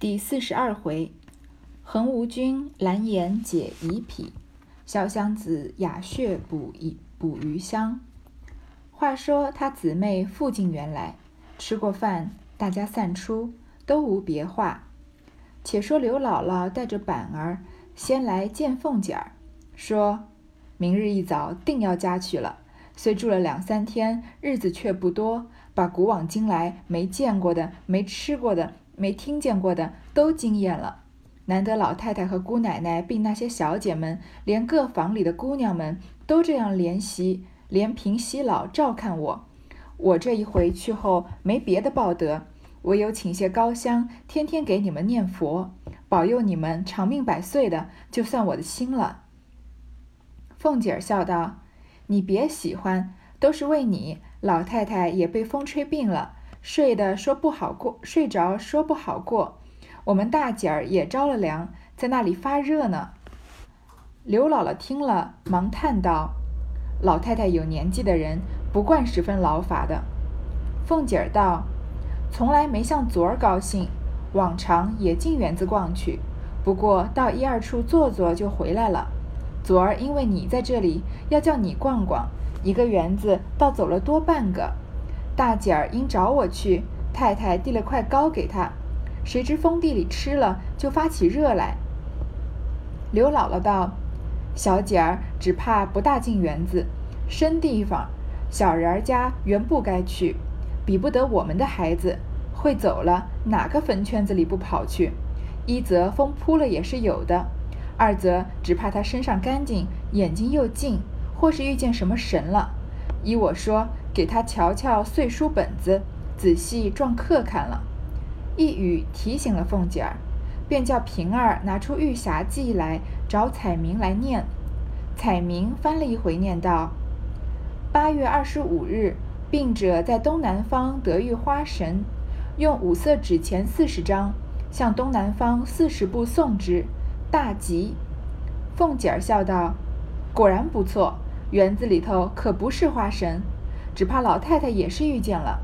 第四十二回，横无君蓝颜解疑癖，潇湘子雅谑补一补余香。话说他姊妹复进园来，吃过饭，大家散出，都无别话。且说刘姥姥带着板儿先来见凤姐儿，说明日一早定要家去了。虽住了两三天，日子却不多，把古往今来没见过的、没吃过的。没听见过的都惊艳了，难得老太太和姑奶奶，并那些小姐们，连各房里的姑娘们都这样怜惜、怜贫惜老照看我。我这一回去后没别的报德，唯有请些高香，天天给你们念佛，保佑你们长命百岁的，就算我的心了。凤姐儿笑道：“你别喜欢，都是为你老太太也被风吹病了。”睡的说不好过，睡着说不好过。我们大姐儿也着了凉，在那里发热呢。刘姥姥听了，忙叹道：“老太太有年纪的人，不惯十分劳乏的。”凤姐儿道：“从来没像昨儿高兴，往常也进园子逛去，不过到一二处坐坐就回来了。昨儿因为你在这里，要叫你逛逛，一个园子倒走了多半个。”大姐儿因找我去，太太递了块糕给她，谁知封地里吃了就发起热来。刘姥姥道：“小姐儿只怕不大进园子，深地方，小人儿家原不该去，比不得我们的孩子，会走了哪个坟圈子里不跑去？一则风扑了也是有的，二则只怕他身上干净，眼睛又净，或是遇见什么神了。依我说。”给他瞧瞧碎书本子，仔细撞课看了，一语提醒了凤姐儿，便叫平儿拿出《玉匣记》来找彩明来念。彩明翻了一回，念道：“八月二十五日，病者在东南方得遇花神，用五色纸钱四十张，向东南方四十步送之，大吉。”凤姐儿笑道：“果然不错，园子里头可不是花神。”只怕老太太也是遇见了，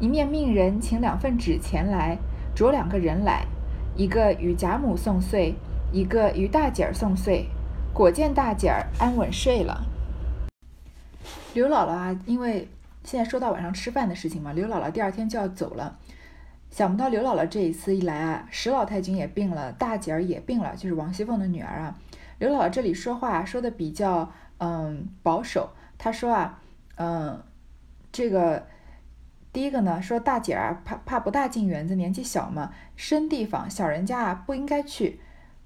一面命人请两份纸钱来，着两个人来，一个与贾母送岁，一个与大姐儿送岁。果见大姐儿安稳睡了。刘姥姥啊，因为现在说到晚上吃饭的事情嘛，刘姥姥第二天就要走了。想不到刘姥姥这一次一来啊，史老太君也病了，大姐儿也病了，就是王熙凤的女儿啊。刘姥姥这里说话说的比较嗯保守，她说啊。嗯，这个第一个呢，说大姐儿怕怕不大进园子，年纪小嘛，深地方小人家啊不应该去，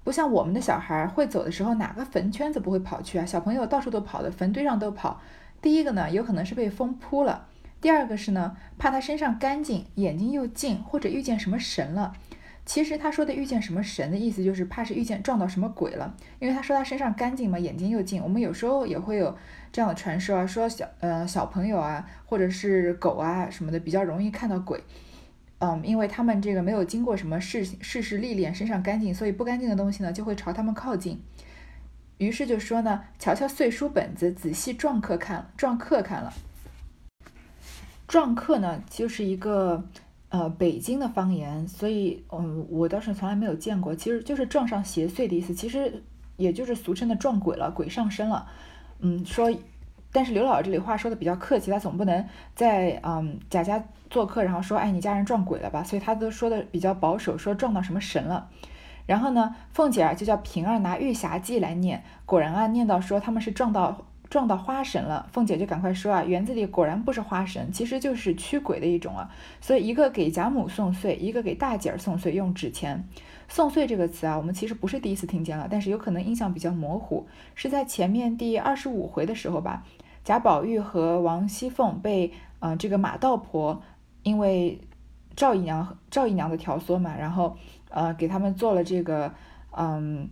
不像我们的小孩会走的时候，哪个坟圈子不会跑去啊？小朋友到处都跑的，坟堆上都跑。第一个呢，有可能是被风扑了；第二个是呢，怕他身上干净，眼睛又近，或者遇见什么神了。其实他说的遇见什么神的意思，就是怕是遇见撞到什么鬼了，因为他说他身上干净嘛，眼睛又净。我们有时候也会有这样的传说啊，说小呃小朋友啊，或者是狗啊什么的，比较容易看到鬼。嗯，因为他们这个没有经过什么世世事历练，身上干净，所以不干净的东西呢就会朝他们靠近。于是就说呢，瞧瞧碎书本子，仔细撞课看，撞课看了。撞课呢就是一个。呃，北京的方言，所以，嗯，我倒是从来没有见过，其实就是撞上邪祟的意思，其实也就是俗称的撞鬼了，鬼上身了。嗯，说，但是刘姥姥这里话说的比较客气，她总不能在嗯贾家做客，然后说，哎，你家人撞鬼了吧？所以她都说的比较保守，说撞到什么神了。然后呢，凤姐儿就叫平儿拿《玉匣记》来念，果然啊，念到说他们是撞到。撞到花神了，凤姐就赶快说啊，园子里果然不是花神，其实就是驱鬼的一种啊。所以一个给贾母送岁，一个给大姐儿送岁，用纸钱。送岁这个词啊，我们其实不是第一次听见了，但是有可能印象比较模糊，是在前面第二十五回的时候吧。贾宝玉和王熙凤被呃这个马道婆因为赵姨娘赵姨娘的挑唆嘛，然后呃给他们做了这个嗯。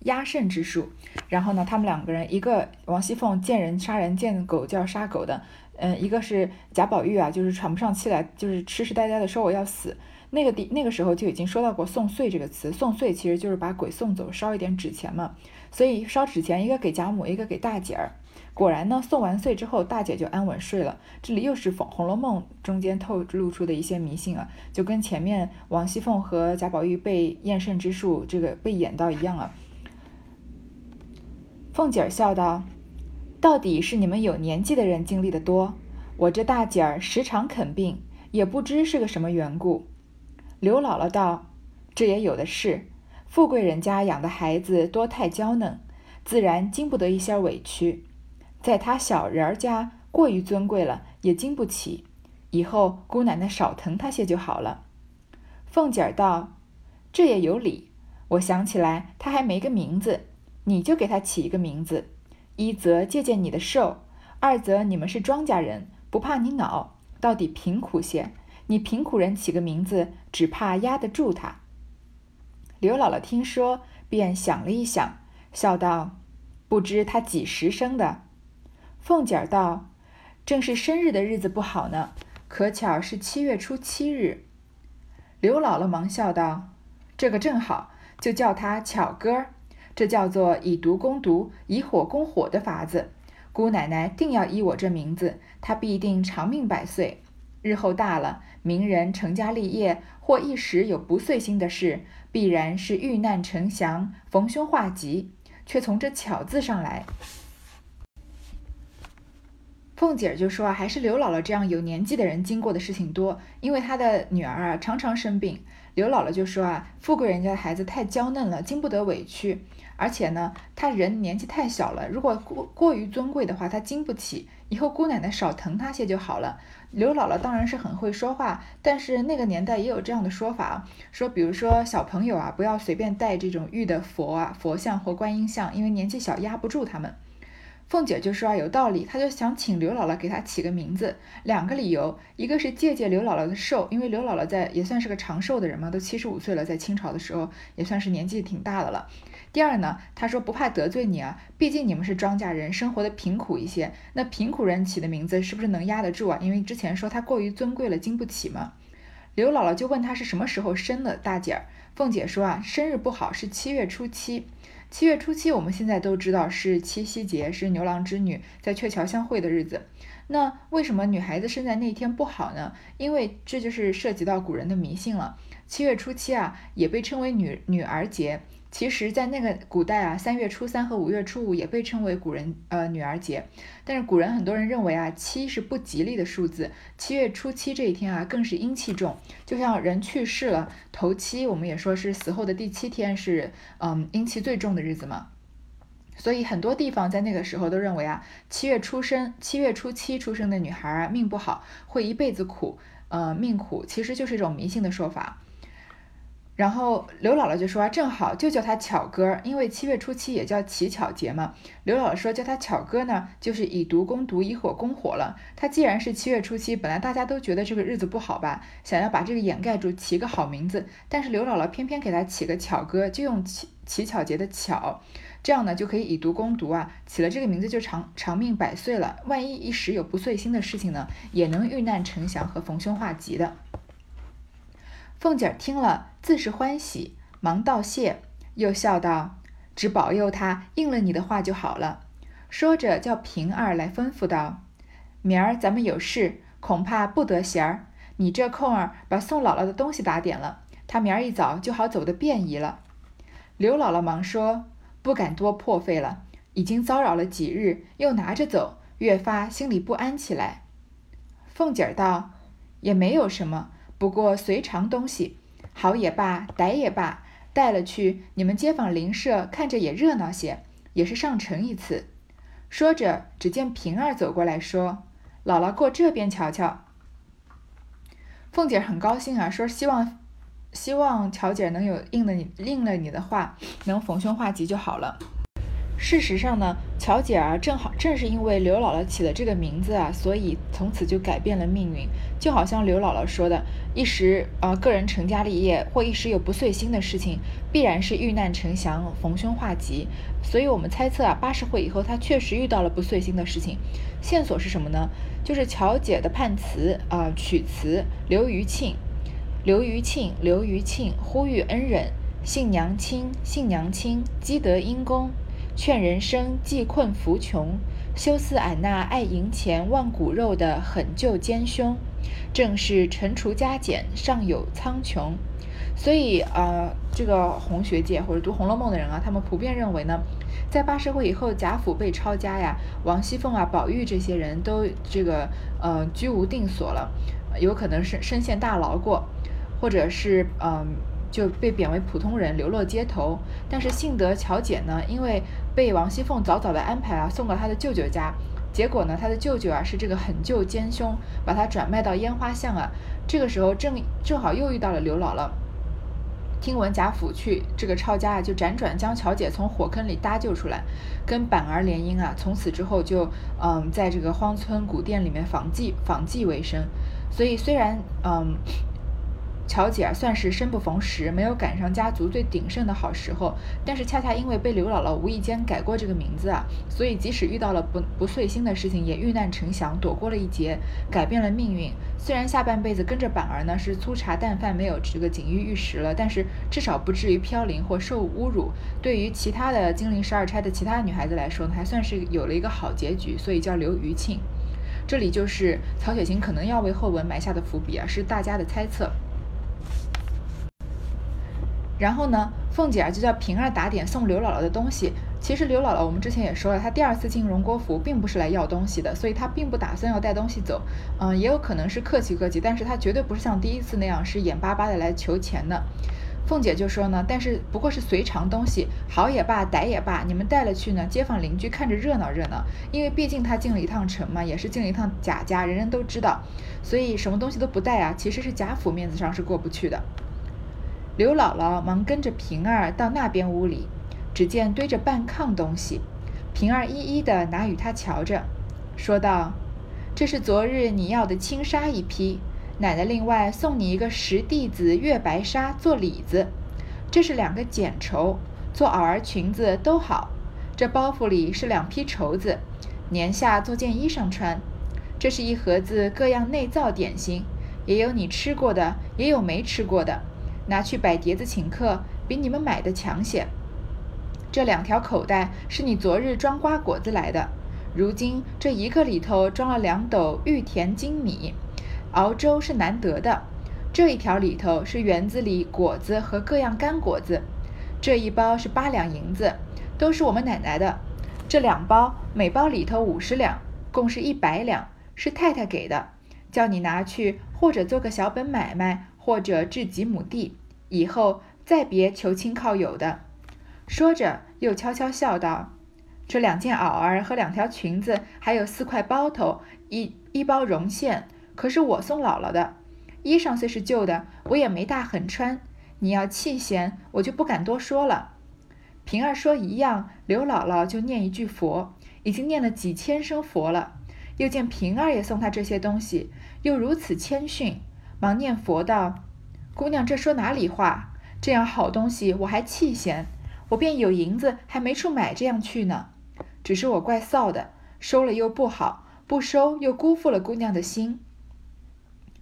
压胜之术，然后呢，他们两个人，一个王熙凤见人杀人，见狗就要杀狗的，嗯，一个是贾宝玉啊，就是喘不上气来，就是痴痴呆呆的说我要死。那个地那个时候就已经说到过送岁这个词，送岁其实就是把鬼送走，烧一点纸钱嘛。所以烧纸钱，一个给贾母，一个给大姐儿。果然呢，送完岁之后，大姐就安稳睡了。这里又是《红红楼梦》中间透露出的一些迷信啊，就跟前面王熙凤和贾宝玉被验肾之术这个被演到一样啊。凤姐儿笑道：“到底是你们有年纪的人经历的多，我这大姐儿时常肯病，也不知是个什么缘故。”刘姥姥道：“这也有的是，富贵人家养的孩子多太娇嫩，自然经不得一些委屈。”在他小人儿家过于尊贵了，也经不起。以后姑奶奶少疼他些就好了。凤姐儿道：“这也有理。我想起来，他还没个名字，你就给他起一个名字。一则借借你的寿，二则你们是庄稼人，不怕你恼，到底贫苦些。你贫苦人起个名字，只怕压得住他。”刘姥姥听说，便想了一想，笑道：“不知他几时生的？”凤姐儿道：“正是生日的日子不好呢，可巧是七月初七日。”刘姥姥忙笑道：“这个正好，就叫他巧哥儿。这叫做以毒攻毒，以火攻火的法子。姑奶奶定要依我这名字，她必定长命百岁。日后大了，名人成家立业，或一时有不遂心的事，必然是遇难成祥，逢凶化吉，却从这巧字上来。”凤姐就说啊，还是刘姥姥这样有年纪的人经过的事情多，因为她的女儿啊常常生病。刘姥姥就说啊，富贵人家的孩子太娇嫩了，经不得委屈，而且呢，他人年纪太小了，如果过过于尊贵的话，她经不起。以后姑奶奶少疼她些就好了。刘姥姥当然是很会说话，但是那个年代也有这样的说法，说比如说小朋友啊，不要随便带这种玉的佛啊、佛像或观音像，因为年纪小压不住他们。凤姐就说啊，有道理，她就想请刘姥姥给她起个名字。两个理由，一个是借借刘姥姥的寿，因为刘姥姥在也算是个长寿的人嘛，都七十五岁了，在清朝的时候也算是年纪挺大的了。第二呢，她说不怕得罪你啊，毕竟你们是庄稼人，生活的贫苦一些。那贫苦人起的名字是不是能压得住啊？因为之前说她过于尊贵了，经不起嘛。刘姥姥就问她是什么时候生的，大姐儿。凤姐说啊，生日不好，是七月初七。七月初七，我们现在都知道是七夕节，是牛郎织女在鹊桥相会的日子。那为什么女孩子生在那一天不好呢？因为这就是涉及到古人的迷信了。七月初七啊，也被称为女女儿节。其实，在那个古代啊，三月初三和五月初五也被称为古人呃女儿节。但是古人很多人认为啊，七是不吉利的数字，七月初七这一天啊，更是阴气重。就像人去世了，头七我们也说是死后的第七天是嗯阴气最重的日子嘛。所以很多地方在那个时候都认为啊，七月出生，七月初七出生的女孩啊，命不好，会一辈子苦，呃命苦，其实就是一种迷信的说法。然后刘姥姥就说啊，正好就叫他巧哥，因为七月初七也叫乞巧节嘛。刘姥姥说叫他巧哥呢，就是以毒攻毒，以火攻火了。他既然是七月初七，本来大家都觉得这个日子不好吧，想要把这个掩盖住，起个好名字。但是刘姥姥偏偏给他起个巧哥，就用乞乞巧节的巧，这样呢就可以以毒攻毒啊。起了这个名字就长长命百岁了。万一一时有不遂心的事情呢，也能遇难成祥和逢凶化吉的。凤姐儿听了，自是欢喜，忙道谢，又笑道：“只保佑他应了你的话就好了。”说着，叫平儿来吩咐道：“明儿咱们有事，恐怕不得闲儿。你这空儿把宋姥姥的东西打点了，她明儿一早就好走得便宜了。”刘姥姥忙说：“不敢多破费了，已经骚扰了几日，又拿着走，越发心里不安起来。”凤姐儿道：“也没有什么。”不过随常东西，好也罢，歹也罢，带了去，你们街坊邻舍看着也热闹些，也是上城一次。说着，只见平儿走过来说：“姥姥过这边瞧瞧。”凤姐很高兴啊，说希望希望巧姐能有应了你应了你的话，能逢凶化吉就好了。事实上呢，巧姐儿正好正是因为刘姥姥起了这个名字啊，所以从此就改变了命运。就好像刘姥姥说的，一时呃个人成家立业或一时有不遂心的事情，必然是遇难成祥、逢凶化吉。所以我们猜测啊，八十回以后她确实遇到了不遂心的事情。线索是什么呢？就是巧姐的判词啊，曲词刘余庆，刘余庆，刘余庆呼吁恩人，姓娘亲，姓娘亲积德因功。劝人生济困扶穷，休斯矮那爱银钱忘骨肉的狠救奸凶，正是乘除加减尚有苍穹。所以，呃，这个红学界或者读《红楼梦》的人啊，他们普遍认为呢，在八十回以后，贾府被抄家呀，王熙凤啊、宝玉这些人都这个呃居无定所了，有可能是身陷大牢过，或者是嗯。就被贬为普通人，流落街头。但是幸得巧姐呢，因为被王熙凤早早的安排啊，送到他的舅舅家。结果呢，他的舅舅啊是这个狠舅奸凶，把他转卖到烟花巷啊。这个时候正正好又遇到了刘姥姥。听闻贾府去这个抄家啊，就辗转将乔姐从火坑里搭救出来，跟板儿联姻啊。从此之后就嗯，在这个荒村古店里面纺绩纺绩为生。所以虽然嗯。乔姐儿算是生不逢时，没有赶上家族最鼎盛的好时候。但是恰恰因为被刘姥姥无意间改过这个名字啊，所以即使遇到了不不遂心的事情，也遇难成祥，躲过了一劫，改变了命运。虽然下半辈子跟着板儿呢是粗茶淡饭，没有这个锦衣玉食了，但是至少不至于飘零或受侮辱。对于其他的金陵十二钗的其他女孩子来说呢，还算是有了一个好结局，所以叫刘余庆。这里就是曹雪芹可能要为后文埋下的伏笔啊，是大家的猜测。然后呢，凤姐儿就叫平儿打点送刘姥姥的东西。其实刘姥姥，我们之前也说了，她第二次进荣国府并不是来要东西的，所以她并不打算要带东西走。嗯，也有可能是客气客气，但是她绝对不是像第一次那样是眼巴巴的来求钱的。凤姐就说呢，但是不过是随常东西，好也罢，歹也罢，你们带了去呢，街坊邻居看着热闹热闹。因为毕竟她进了一趟城嘛，也是进了一趟贾家，人人都知道，所以什么东西都不带啊，其实是贾府面子上是过不去的。刘姥姥忙跟着平儿到那边屋里，只见堆着半炕东西，平儿一一的拿与他瞧着，说道：“这是昨日你要的青纱一批，奶奶另外送你一个十弟子月白纱做里子，这是两个剪绸，做袄儿裙子都好。这包袱里是两批绸子，年下做件衣裳穿。这是一盒子各样内造点心，也有你吃过的，也有没吃过的。”拿去摆碟子请客，比你们买的强些。这两条口袋是你昨日装瓜果子来的，如今这一个里头装了两斗玉田精米，熬粥是难得的。这一条里头是园子里果子和各样干果子，这一包是八两银子，都是我们奶奶的。这两包每包里头五十两，共是一百两，是太太给的，叫你拿去或者做个小本买卖。或者置几亩地，以后再别求亲靠友的。说着，又悄悄笑道：“这两件袄儿和两条裙子，还有四块包头，一一包绒线，可是我送姥姥的。衣裳虽是旧的，我也没大狠穿。你要弃嫌，我就不敢多说了。”平儿说一样，刘姥姥就念一句佛，已经念了几千声佛了。又见平儿也送她这些东西，又如此谦逊。忙念佛道：“姑娘，这说哪里话？这样好东西我还弃嫌？我便有银子，还没处买这样去呢。只是我怪臊的，收了又不好，不收又辜负了姑娘的心。”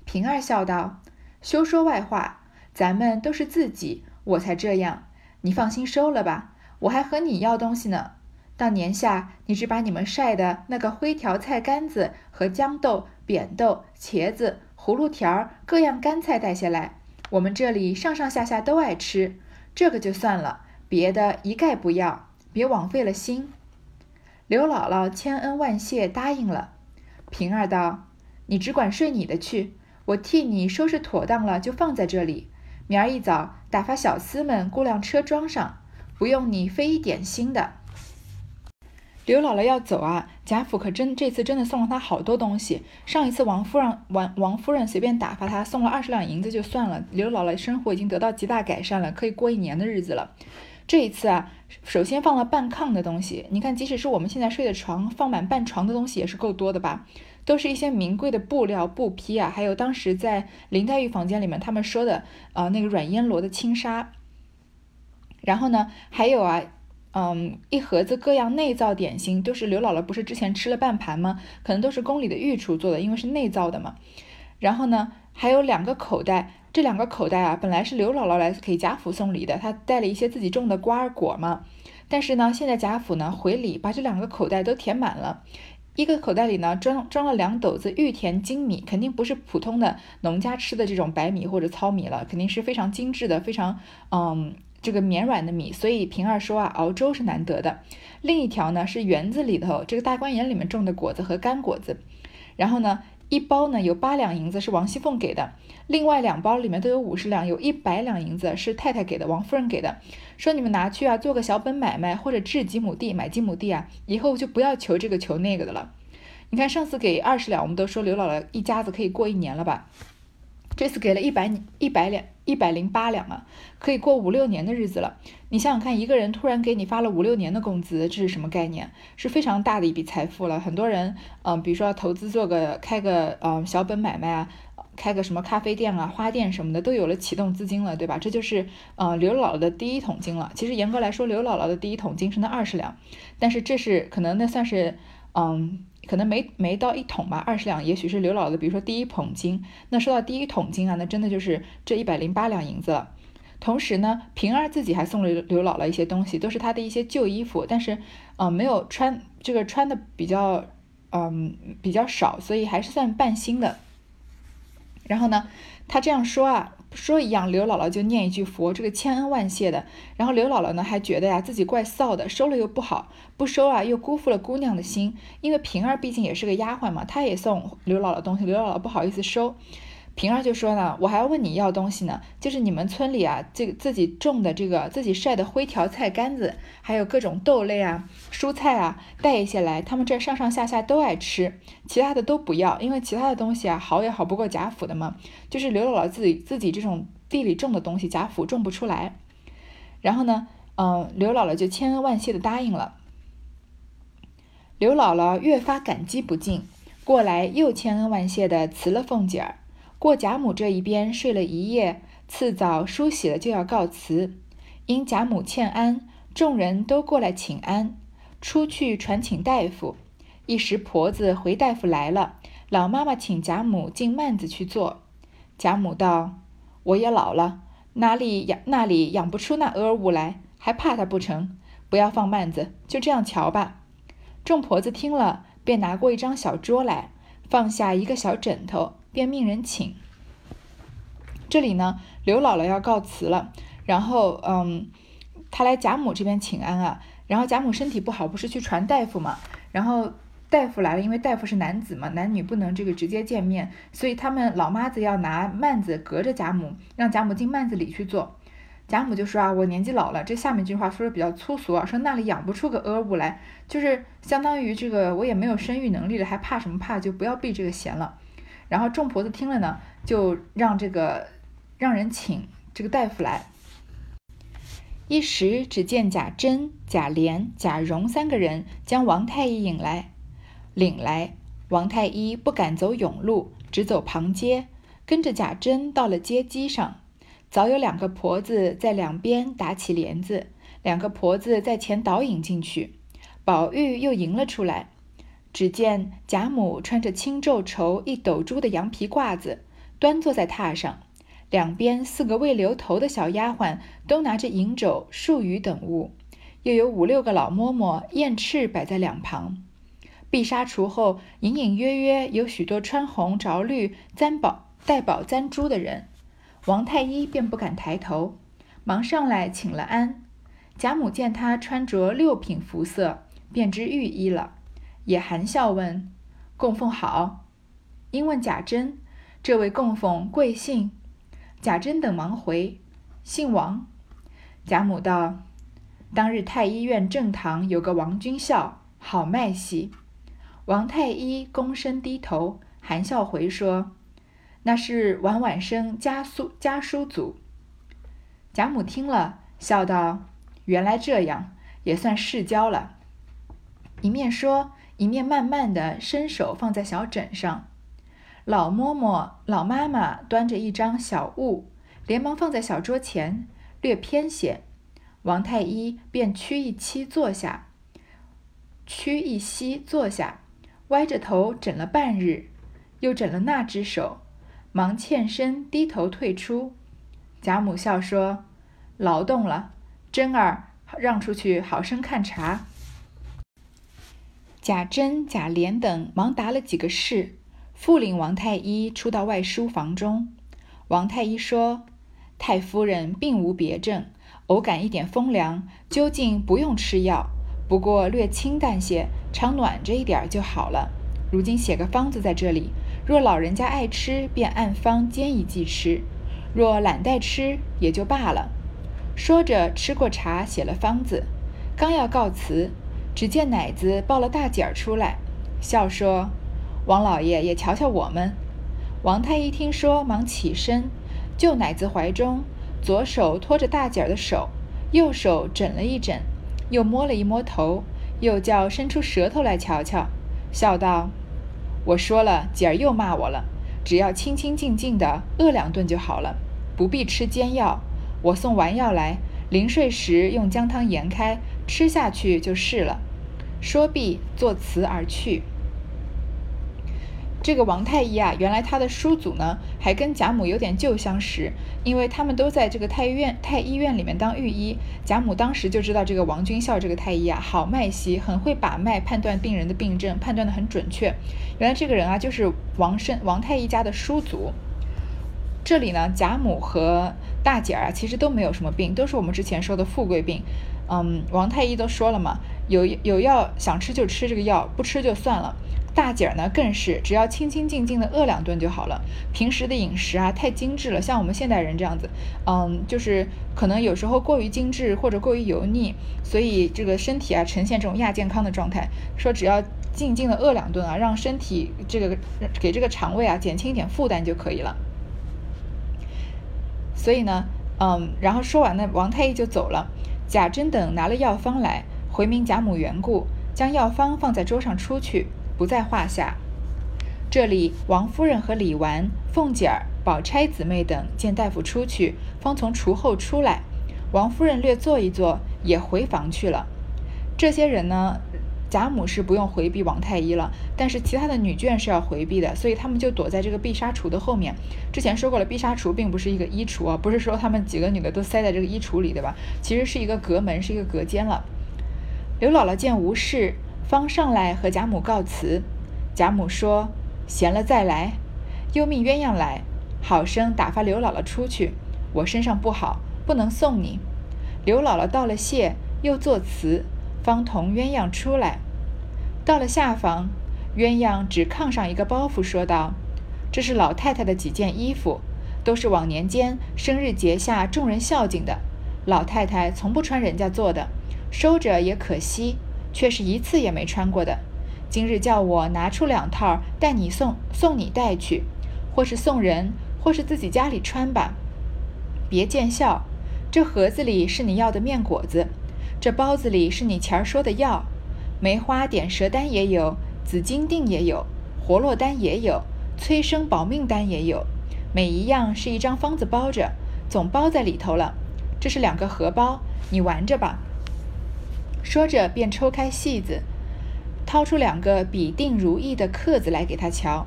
平儿笑道：“休说外话，咱们都是自己，我才这样。你放心收了吧，我还和你要东西呢。到年下，你只把你们晒的那个灰条菜干子和豇豆、扁豆、茄子。”葫芦条儿各样干菜带下来，我们这里上上下下都爱吃，这个就算了，别的一概不要，别枉费了心。刘姥姥千恩万谢，答应了。平儿道：“你只管睡你的去，我替你收拾妥当了，就放在这里。明儿一早打发小厮们雇辆车装上，不用你费一点心的。”刘姥姥要走啊，贾府可真这次真的送了她好多东西。上一次王夫人王王夫人随便打发她送了二十两银子就算了，刘姥姥生活已经得到极大改善了，可以过一年的日子了。这一次啊，首先放了半炕的东西，你看，即使是我们现在睡的床，放满半床的东西也是够多的吧？都是一些名贵的布料布匹啊，还有当时在林黛玉房间里面他们说的啊那个软烟罗的轻纱。然后呢，还有啊。嗯，一盒子各样内造点心，都是刘姥姥不是之前吃了半盘吗？可能都是宫里的御厨做的，因为是内造的嘛。然后呢，还有两个口袋，这两个口袋啊，本来是刘姥姥来给贾府送礼的，她带了一些自己种的瓜果嘛。但是呢，现在贾府呢回礼，把这两个口袋都填满了。一个口袋里呢装装了两斗子玉田精米，肯定不是普通的农家吃的这种白米或者糙米了，肯定是非常精致的、非常嗯这个绵软的米。所以平儿说啊，熬粥是难得的。另一条呢是园子里头这个大观园里面种的果子和干果子，然后呢。一包呢有八两银子是王熙凤给的，另外两包里面都有五十两，有一百两银子是太太给的，王夫人给的。说你们拿去啊，做个小本买卖，或者置几亩地，买几亩地啊，以后就不要求这个求那个的了。你看上次给二十两，我们都说刘姥姥一家子可以过一年了吧？这次给了一百一百两。一百零八两啊，可以过五六年的日子了。你想想看，一个人突然给你发了五六年的工资，这是什么概念？是非常大的一笔财富了。很多人，嗯，比如说投资做个开个，嗯，小本买卖啊，开个什么咖啡店啊、花店什么的，都有了启动资金了，对吧？这就是，呃，刘姥姥的第一桶金了。其实严格来说，刘姥姥的第一桶金是那二十两，但是这是可能那算是，嗯。可能没没到一桶吧，二十两，也许是刘姥姥的，比如说第一桶金。那说到第一桶金啊，那真的就是这一百零八两银子了。同时呢，平儿自己还送了刘姥姥一些东西，都是她的一些旧衣服，但是呃没有穿，这个穿的比较嗯比较少，所以还是算半新的。然后呢，他这样说啊。说一样，刘姥姥就念一句佛，这个千恩万谢的。然后刘姥姥呢，还觉得呀自己怪臊的，收了又不好，不收啊又辜负了姑娘的心。因为平儿毕竟也是个丫鬟嘛，她也送刘姥姥东西，刘姥姥不好意思收。平儿就说呢，我还要问你要东西呢，就是你们村里啊，这个自己种的这个自己晒的灰条菜干子，还有各种豆类啊、蔬菜啊，带一些来，他们这上上下下都爱吃，其他的都不要，因为其他的东西啊，好也好不过贾府的嘛，就是刘姥姥自己自己这种地里种的东西，贾府种不出来。然后呢，嗯，刘姥姥就千恩万谢的答应了。刘姥姥越发感激不尽，过来又千恩万谢的辞了凤姐儿。过贾母这一边睡了一夜，次早梳洗了就要告辞。因贾母欠安，众人都过来请安，出去传请大夫。一时婆子回大夫来了，老妈妈请贾母进幔子去坐。贾母道：“我也老了，哪里养那里养不出那鹅物来，还怕他不成？不要放幔子，就这样瞧吧。”众婆子听了，便拿过一张小桌来，放下一个小枕头。便命人请。这里呢，刘姥姥要告辞了，然后，嗯，她来贾母这边请安啊。然后贾母身体不好，不是去传大夫嘛？然后大夫来了，因为大夫是男子嘛，男女不能这个直接见面，所以他们老妈子要拿幔子隔着贾母，让贾母进幔子里去坐。贾母就说啊，我年纪老了，这下面这句话说的比较粗俗啊，说那里养不出个鹅物来，就是相当于这个我也没有生育能力了，还怕什么怕？就不要避这个嫌了。然后众婆子听了呢，就让这个让人请这个大夫来。一时只见贾珍、贾琏、贾蓉三个人将王太医引来，领来。王太医不敢走甬路，只走旁街，跟着贾珍到了街基上。早有两个婆子在两边打起帘子，两个婆子在前导引进去，宝玉又迎了出来。只见贾母穿着青皱绸一斗珠的羊皮褂子，端坐在榻上，两边四个未留头的小丫鬟都拿着银帚、漱鱼等物，又有五六个老嬷嬷燕翅摆在两旁。碧纱橱后隐隐约约有许多穿红着绿、簪宝戴宝簪珠的人，王太医便不敢抬头，忙上来请了安。贾母见他穿着六品服色，便知御医了。也含笑问：“供奉好。”因问贾珍：“这位供奉贵姓？”贾珍等忙回：“姓王。”贾母道：“当日太医院正堂有个王君孝，好脉细。”王太医躬身低头，含笑回说：“那是晚晚生家叔家叔祖。”贾母听了，笑道：“原来这样，也算世交了。”一面说。一面慢慢的伸手放在小枕上，老嬷嬷、老妈妈端着一张小物，连忙放在小桌前，略偏些。王太医便屈一膝坐下，屈一膝坐下，歪着头枕了半日，又枕了那只手，忙欠身低头退出。贾母笑说：“劳动了，珍儿让出去，好生看茶。”贾珍、贾琏等忙答了几个是，复领王太医出到外书房中。王太医说：“太夫人并无别症，偶感一点风凉，究竟不用吃药，不过略清淡些，常暖着一点就好了。如今写个方子在这里，若老人家爱吃，便按方煎一剂吃；若懒带吃，也就罢了。”说着，吃过茶，写了方子，刚要告辞。只见奶子抱了大姐儿出来，笑说：“王老爷也瞧瞧我们。”王太医听说，忙起身，就奶子怀中，左手托着大姐儿的手，右手枕了一枕，又摸了一摸头，又叫伸出舌头来瞧瞧，笑道：“我说了，姐儿又骂我了。只要清清静静的饿两顿就好了，不必吃煎药。我送丸药来，临睡时用姜汤研开，吃下去就是了。”说毕，作辞而去。这个王太医啊，原来他的叔祖呢，还跟贾母有点旧相识，因为他们都在这个太医院、太医院里面当御医。贾母当时就知道这个王君孝这个太医啊，好脉息，很会把脉，判断病人的病症，判断的很准确。原来这个人啊，就是王生、王太医家的叔祖。这里呢，贾母和大姐儿啊，其实都没有什么病，都是我们之前说的富贵病。嗯，王太医都说了嘛，有有药想吃就吃这个药，不吃就算了。大姐儿呢更是，只要清清静静的饿两顿就好了。平时的饮食啊太精致了，像我们现代人这样子，嗯，就是可能有时候过于精致或者过于油腻，所以这个身体啊呈现这种亚健康的状态。说只要静静的饿两顿啊，让身体这个给这个肠胃啊减轻一点负担就可以了。所以呢，嗯，然后说完呢，王太医就走了。贾珍等拿了药方来，回明贾母缘故，将药方放在桌上出去，不在话下。这里王夫人和李纨、凤姐儿、宝钗姊妹等见大夫出去，方从厨后出来。王夫人略坐一坐，也回房去了。这些人呢？贾母是不用回避王太医了，但是其他的女眷是要回避的，所以他们就躲在这个碧纱橱的后面。之前说过了，碧纱橱并不是一个衣橱啊，不是说他们几个女的都塞在这个衣橱里，对吧？其实是一个隔门，是一个隔间了。刘姥姥见无事，方上来和贾母告辞。贾母说：“闲了再来。”又命鸳鸯来，好生打发刘姥姥出去。我身上不好，不能送你。刘姥姥道了谢，又作辞。方同鸳鸯出来，到了下房，鸳鸯指炕上一个包袱，说道：“这是老太太的几件衣服，都是往年间生日节下众人孝敬的。老太太从不穿人家做的，收着也可惜，却是一次也没穿过的。今日叫我拿出两套，带你送送你带去，或是送人，或是自己家里穿吧。别见笑，这盒子里是你要的面果子。”这包子里是你前儿说的药，梅花点舌丹也有，紫金锭也有，活络丹也有，催生保命丹也有，每一样是一张方子包着，总包在里头了。这是两个荷包，你玩着吧。说着便抽开戏子，掏出两个笔定如意的刻子来给他瞧，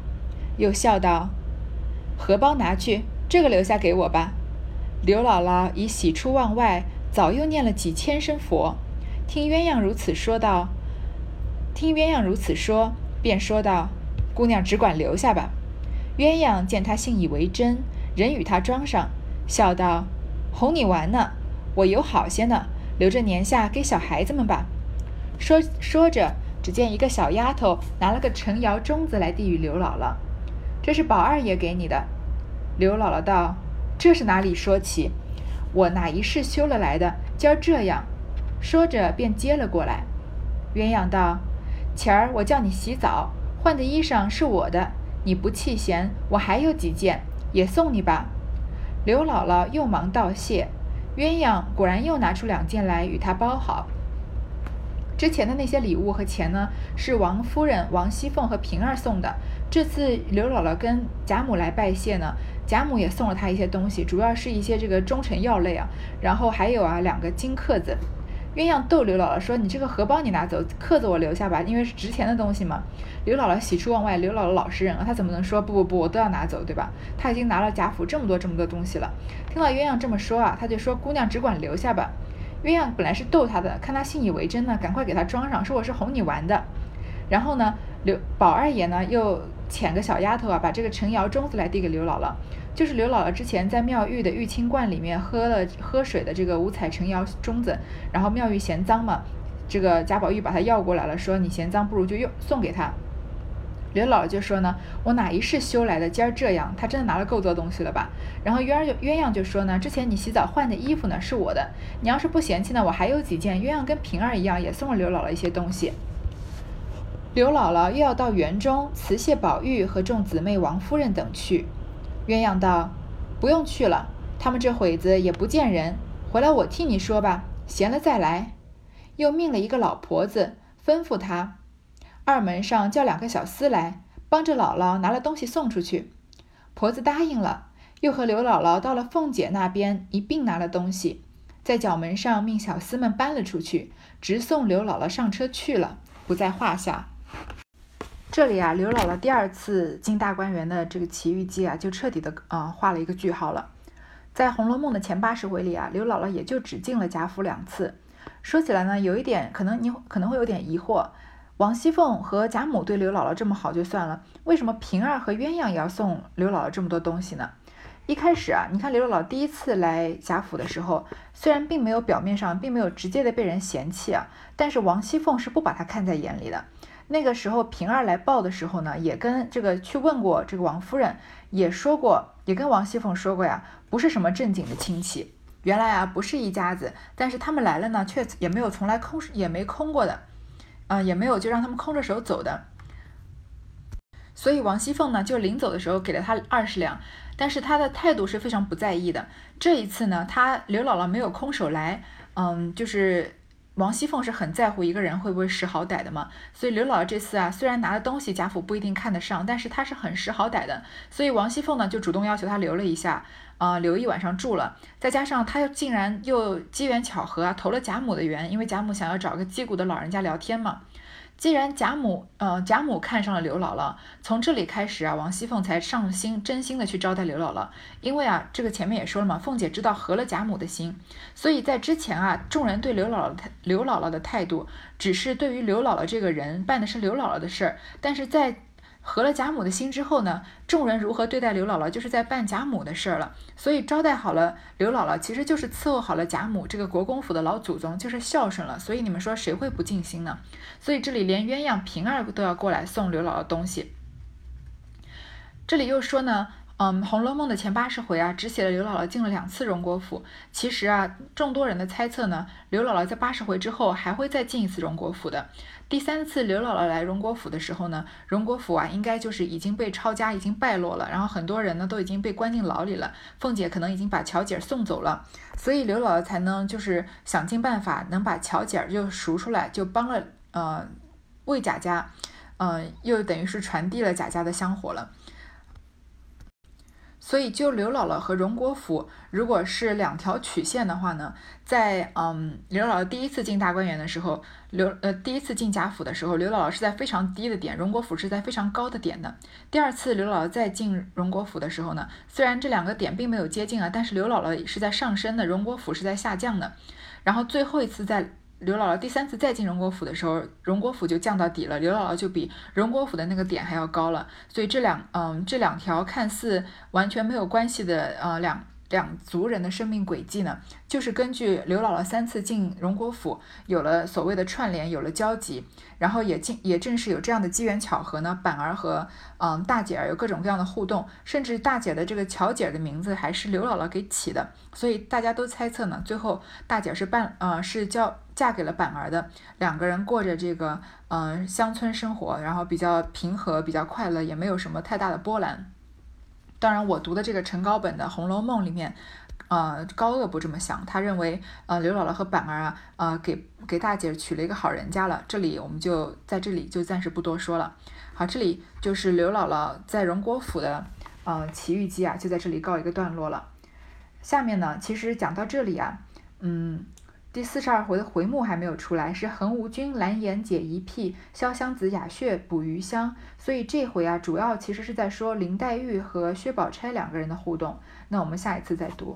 又笑道：“荷包拿去，这个留下给我吧。”刘姥姥已喜出望外。早又念了几千声佛，听鸳鸯如此说道，听鸳鸯如此说，便说道：“姑娘只管留下吧。”鸳鸯见他信以为真，仍与他装上，笑道：“哄你玩呢，我有好些呢，留着年下给小孩子们吧。”说说着，只见一个小丫头拿了个陈窑盅子来递与刘姥姥：“这是宝二爷给你的。”刘姥姥道：“这是哪里说起？”我哪一世修了来的？今儿这样，说着便接了过来。鸳鸯道：“前儿我叫你洗澡，换的衣裳是我的，你不弃嫌，我还有几件，也送你吧。”刘姥姥又忙道谢。鸳鸯果然又拿出两件来与他包好。之前的那些礼物和钱呢，是王夫人、王熙凤和平儿送的。这次刘姥姥跟贾母来拜谢呢。贾母也送了她一些东西，主要是一些这个中成药类啊，然后还有啊两个金刻子，鸳鸯逗刘姥姥说：“你这个荷包你拿走，克子我留下吧，因为是值钱的东西嘛。”刘姥姥喜出望外，刘姥姥老实人啊，她怎么能说不不不，我都要拿走，对吧？她已经拿了贾府这么多这么多东西了。听到鸳鸯这么说啊，他就说：“姑娘只管留下吧。”鸳鸯本来是逗她的，看她信以为真呢，赶快给她装上，说我是哄你玩的。然后呢，刘宝二爷呢又遣个小丫头啊，把这个陈瑶钟子来递给刘姥姥。就是刘姥姥之前在妙玉的玉清观里面喝了喝水的这个五彩陈瑶盅子，然后妙玉嫌脏嘛，这个贾宝玉把它要过来了，说你嫌脏，不如就用送给他。刘姥姥就说呢，我哪一世修来的，今儿这样，他真的拿了够多东西了吧？然后鸳鸯就鸳鸯就说呢，之前你洗澡换的衣服呢是我的，你要是不嫌弃呢，我还有几件。鸳鸯跟平儿一样，也送了刘姥姥一些东西。刘姥姥又要到园中辞谢宝玉和众姊妹、王夫人等去。鸳鸯道：“不用去了，他们这会子也不见人，回来我替你说吧，闲了再来。”又命了一个老婆子，吩咐他二门上叫两个小厮来，帮着姥姥拿了东西送出去。婆子答应了，又和刘姥姥到了凤姐那边一并拿了东西，在角门上命小厮们搬了出去，直送刘姥姥上车去了，不在话下。这里啊，刘姥姥第二次进大观园的这个奇遇记啊，就彻底的啊画了一个句号了。在《红楼梦》的前八十回里啊，刘姥姥也就只进了贾府两次。说起来呢，有一点可能你可能会有点疑惑：王熙凤和贾母对刘姥姥这么好就算了，为什么平儿和鸳鸯也要送刘姥姥这么多东西呢？一开始啊，你看刘姥姥第一次来贾府的时候，虽然并没有表面上并没有直接的被人嫌弃啊，但是王熙凤是不把她看在眼里的。那个时候平儿来报的时候呢，也跟这个去问过这个王夫人，也说过，也跟王熙凤说过呀，不是什么正经的亲戚，原来啊不是一家子，但是他们来了呢，却也没有从来空也没空过的，啊也没有就让他们空着手走的，所以王熙凤呢就临走的时候给了他二十两，但是他的态度是非常不在意的。这一次呢，他刘姥姥没有空手来，嗯，就是。王熙凤是很在乎一个人会不会识好歹的嘛，所以刘姥姥这次啊，虽然拿的东西贾府不一定看得上，但是她是很识好歹的，所以王熙凤呢就主动要求她留了一下，啊，留一晚上住了，再加上她又竟然又机缘巧合啊投了贾母的缘，因为贾母想要找个击鼓的老人家聊天嘛。既然贾母，呃，贾母看上了刘姥姥，从这里开始啊，王熙凤才上心，真心的去招待刘姥姥。因为啊，这个前面也说了嘛，凤姐知道合了贾母的心，所以在之前啊，众人对刘姥姥刘姥姥的态度，只是对于刘姥姥这个人办的是刘姥姥的事儿，但是在。合了贾母的心之后呢，众人如何对待刘姥姥，就是在办贾母的事儿了。所以招待好了刘姥姥，其实就是伺候好了贾母这个国公府的老祖宗，就是孝顺了。所以你们说谁会不尽心呢？所以这里连鸳鸯、平儿都要过来送刘姥姥东西。这里又说呢。嗯，《红楼梦》的前八十回啊，只写了刘姥姥进了两次荣国府。其实啊，众多人的猜测呢，刘姥姥在八十回之后还会再进一次荣国府的。第三次刘姥姥来荣国府的时候呢，荣国府啊，应该就是已经被抄家，已经败落了，然后很多人呢都已经被关进牢里了。凤姐可能已经把巧姐送走了，所以刘姥姥才能就是想尽办法能把巧姐就赎出来，就帮了呃魏贾家，嗯，又等于是传递了贾家的香火了。所以，就刘姥姥和荣国府，如果是两条曲线的话呢，在嗯，刘姥姥第一次进大观园的时候，刘呃第一次进贾府的时候，刘姥姥是在非常低的点，荣国府是在非常高的点的。第二次刘姥姥再进荣国府的时候呢，虽然这两个点并没有接近啊，但是刘姥姥是在上升的，荣国府是在下降的。然后最后一次在。刘姥姥第三次再进荣国府的时候，荣国府就降到底了，刘姥姥就比荣国府的那个点还要高了。所以这两，嗯，这两条看似完全没有关系的，呃，两。两族人的生命轨迹呢，就是根据刘姥姥三次进荣国府，有了所谓的串联，有了交集，然后也进，也正是有这样的机缘巧合呢，板儿和嗯大姐儿有各种各样的互动，甚至大姐的这个巧姐儿的名字还是刘姥姥给起的，所以大家都猜测呢，最后大姐是伴呃是交嫁给了板儿的，两个人过着这个嗯乡村生活，然后比较平和，比较快乐，也没有什么太大的波澜。当然，我读的这个陈高本的《红楼梦》里面，呃，高鹗不这么想，他认为，呃，刘姥姥和板儿啊，呃，给给大姐娶了一个好人家了。这里我们就在这里就暂时不多说了。好，这里就是刘姥姥在荣国府的，呃，奇遇记啊，就在这里告一个段落了。下面呢，其实讲到这里啊，嗯，第四十二回的回目还没有出来，是横无君蓝颜解疑癖，潇湘子雅谑捕鱼香。所以这回啊，主要其实是在说林黛玉和薛宝钗两个人的互动。那我们下一次再读。